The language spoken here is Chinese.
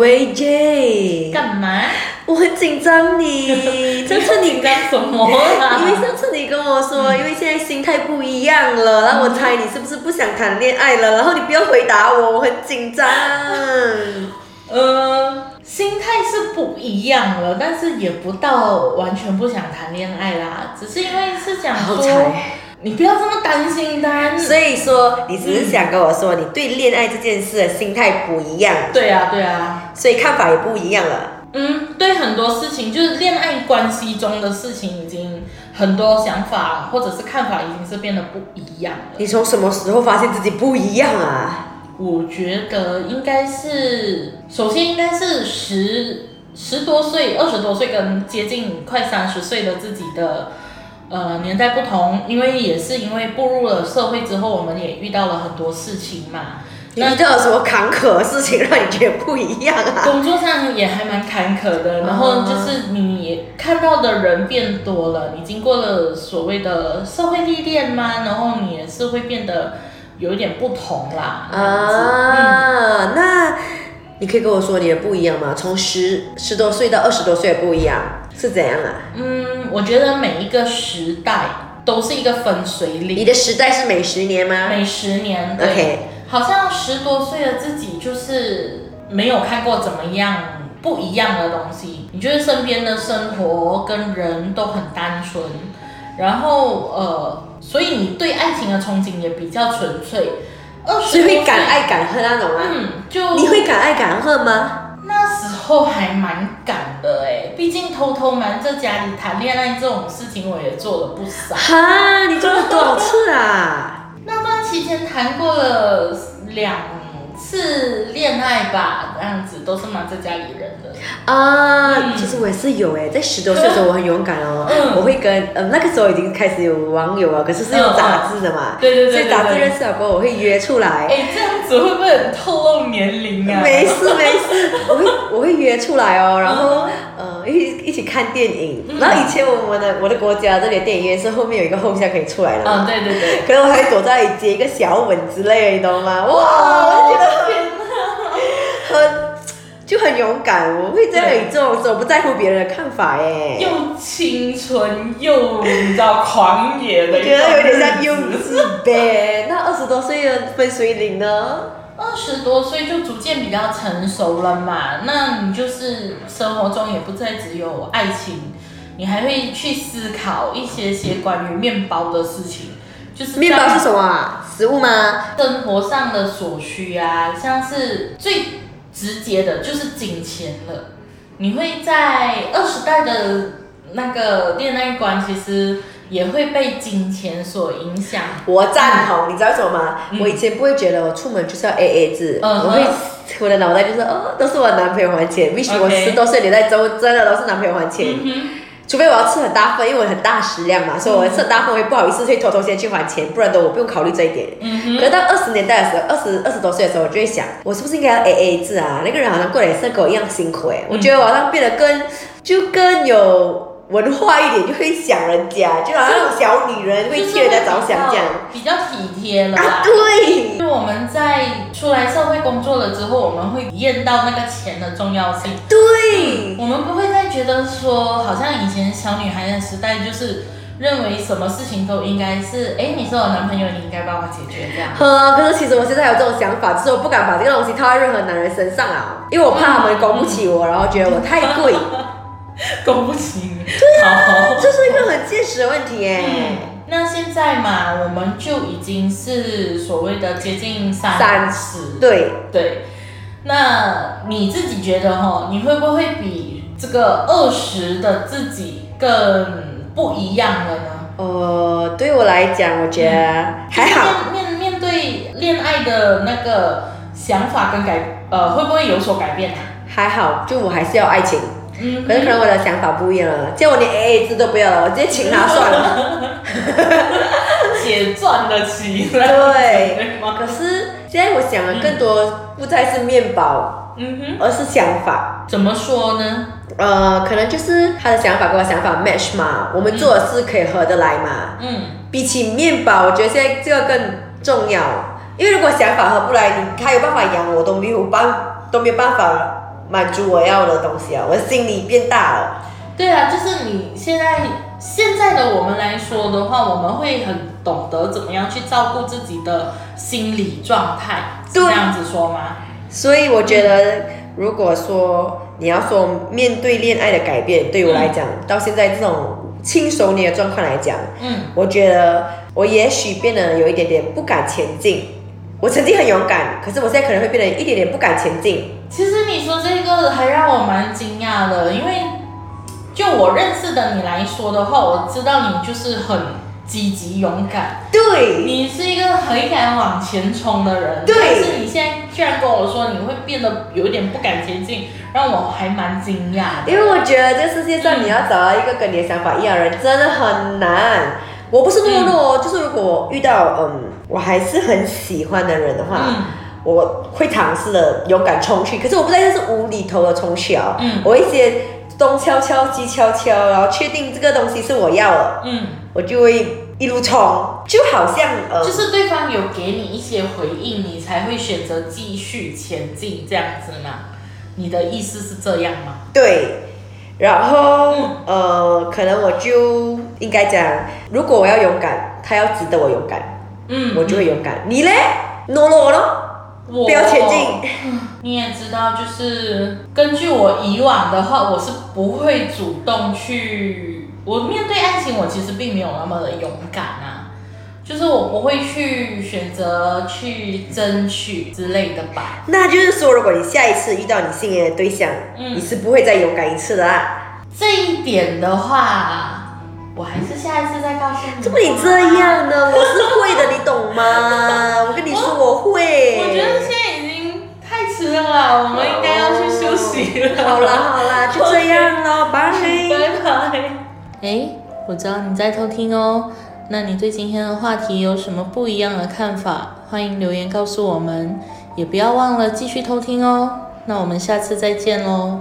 喂 J，干嘛？我很紧张你，上次你干什么啦？因为上次你跟我说，因为现在心态不一样了，然后我猜你是不是不想谈恋爱了？然后你不要回答我，我很紧张。呃，心态是不一样了，但是也不到完全不想谈恋爱啦，只是因为是想说，好彩。你不要这么担心的。所以说，你只是想跟我说，你对恋爱这件事的心态不一样。对啊，对啊，所以看法也不一样了。嗯，对很多事情，就是恋爱关系中的事情，已经很多想法或者是看法已经是变得不一样了。你从什么时候发现自己不一样啊？我觉得应该是，首先应该是十十多岁、二十多岁跟接近快三十岁的自己的。呃，年代不同，因为也是因为步入了社会之后，我们也遇到了很多事情嘛。你遇到了什么坎坷的事情让你觉得不一样啊？工作上也还蛮坎坷的，然后就是你看到的人变多了，你经过了所谓的社会历练嘛，然后你也是会变得有一点不同啦。啊，那你可以跟我说你的不一样吗？从十十多岁到二十多岁的不一样。是怎样啊？嗯，我觉得每一个时代都是一个分水岭。你的时代是每十年吗？每十年。OK。好像十多岁的自己就是没有看过怎么样不一样的东西。你觉得身边的生活跟人都很单纯，然后呃，所以你对爱情的憧憬也比较纯粹。二十会敢爱敢恨那种吗？嗯，就你会敢爱敢恨吗？那时候还蛮敢的哎，毕竟偷偷瞒着家里谈恋爱这种事情，我也做了不少。哈，你做了多少次啊？那段期间谈过了两。次恋爱吧，这样子都是瞒着家里人的啊。其实我也是有哎，在十多岁的时候我很勇敢哦，我会跟呃那个时候已经开始有网友啊，可是是用杂志的嘛，对对对，所以杂志认识了过后我会约出来。哎，这样子会不会很透露年龄啊？没事没事，我会 我会约出来哦，然后呃一一起看电影。然后以前我们的我的国家这里的电影院是后面有一个后巷可以出来的嘛，对对对，可能我还躲在那里接一个小吻之类的，你懂吗？哇，我就觉得。很就很勇敢，我会在那里做，我不在乎别人的看法哎。又青春又你知道狂野的，我觉得有点像幼稚呗。那二十多岁的分水岭呢？二十多岁就逐渐比较成熟了嘛，那你就是生活中也不再只有爱情，你还会去思考一些些关于面包的事情。就是面包是什么啊？食物吗？生活上的所需啊，像是最直接的就是金钱了。你会在二十代的那个恋爱观，其实也会被金钱所影响。我赞同，你知道什么吗？我以前不会觉得我出门就是要 A A 制，我会我的脑袋就是哦，都是我男朋友还钱。为什么我十多岁年代都真的都是男朋友还钱？除非我要吃很大份，因为我很大食量嘛，所以我吃很大份，我也不好意思去偷偷先去还钱，不然的我不用考虑这一点。可是到二十年代的时候，二十二十多岁的时候，我就会想，我是不是应该要 A A 制啊？那个人好像过来是跟我一样辛苦哎，我觉得我好像变得更就更有。文化一点就会想人家，就好像小女人会替人家着想这样，比较体贴了啊。对，就我们在出来社会工作了之后，我们会体验到那个钱的重要性。对，我们不会再觉得说，好像以前小女孩的时代，就是认为什么事情都应该是，哎，你是我男朋友，你应该帮我解决这样。呵，可是其实我现在有这种想法，就是我不敢把这个东西套在任何男人身上啊，因为我怕他们供不起我，然后觉得我太贵。供不起，对啊，这是一个很现实的问题哎。那现在嘛，我们就已经是所谓的接近三十，对对。那你自己觉得哈，你会不会比这个二十的自己更不一样了呢？呃，对我来讲，我觉得还好。面面对恋爱的那个想法跟改，呃，会不会有所改变呢？还好，就我还是要爱情。可是可能我的想法不一样了，叫我连 A A 制都不要了，我直接请他算了。姐赚得起。对。可是现在我想的更多不再是面包，嗯哼，而是想法。怎么说呢？呃，可能就是他的想法跟我想法 match 嘛，我们做的事可以合得来嘛。嗯。比起面包，我觉得现在这个更重要，因为如果想法合不来，你他有办法养我都没有办都没有办法。满足我要的东西啊，我的心里变大了。对啊，就是你现在现在的我们来说的话，我们会很懂得怎么样去照顾自己的心理状态，是这样子说吗？所以我觉得，如果说你要说面对恋爱的改变，对我来讲，到现在这种轻熟年的状况来讲，嗯，我觉得我也许变得有一点点不敢前进。我曾经很勇敢，可是我现在可能会变得一点点不敢前进。其实你说这个还让我蛮惊讶的，因为。就我认识的你来说的话，我知道你就是很积极勇敢，对你是一个很敢往前冲的人。对，但是你现在居然跟我说你会变得有一点不敢前进，让我还蛮惊讶的。因为我觉得这世界上你要找到一个跟你的想法一样的人真的很难。我不是懦弱，就是如果遇到嗯我还是很喜欢的人的话，我会尝试的勇敢冲去。可是我不知道这是无厘头的冲去啊，嗯，我一些。东敲敲西敲敲，然后确定这个东西是我要的，嗯，我就会一路冲，就好像呃，就是对方有给你一些回应，你才会选择继续前进这样子嘛？你的意思是这样吗？对，然后呃，可能我就应该讲，如果我要勇敢，他要值得我勇敢，嗯，我就会勇敢。你嘞？懦弱咯？不要前进。你也知道，就是根据我以往的话，我是不会主动去。我面对爱情，我其实并没有那么的勇敢啊。就是我不会去选择去争取之类的吧。那就是说，如果你下一次遇到你心仪的对象，你是不会再勇敢一次的啦。这一点的话，我还是下一次再告诉你。怎么你这样呢？我是会的，你懂吗？我跟你说，我会。我觉得现在已经太迟了，我们应该要去休息了。好啦好啦，就这样喽，拜拜拜。哎，我知道你在偷听哦。那你对今天的话题有什么不一样的看法？欢迎留言告诉我们，也不要忘了继续偷听哦。那我们下次再见喽。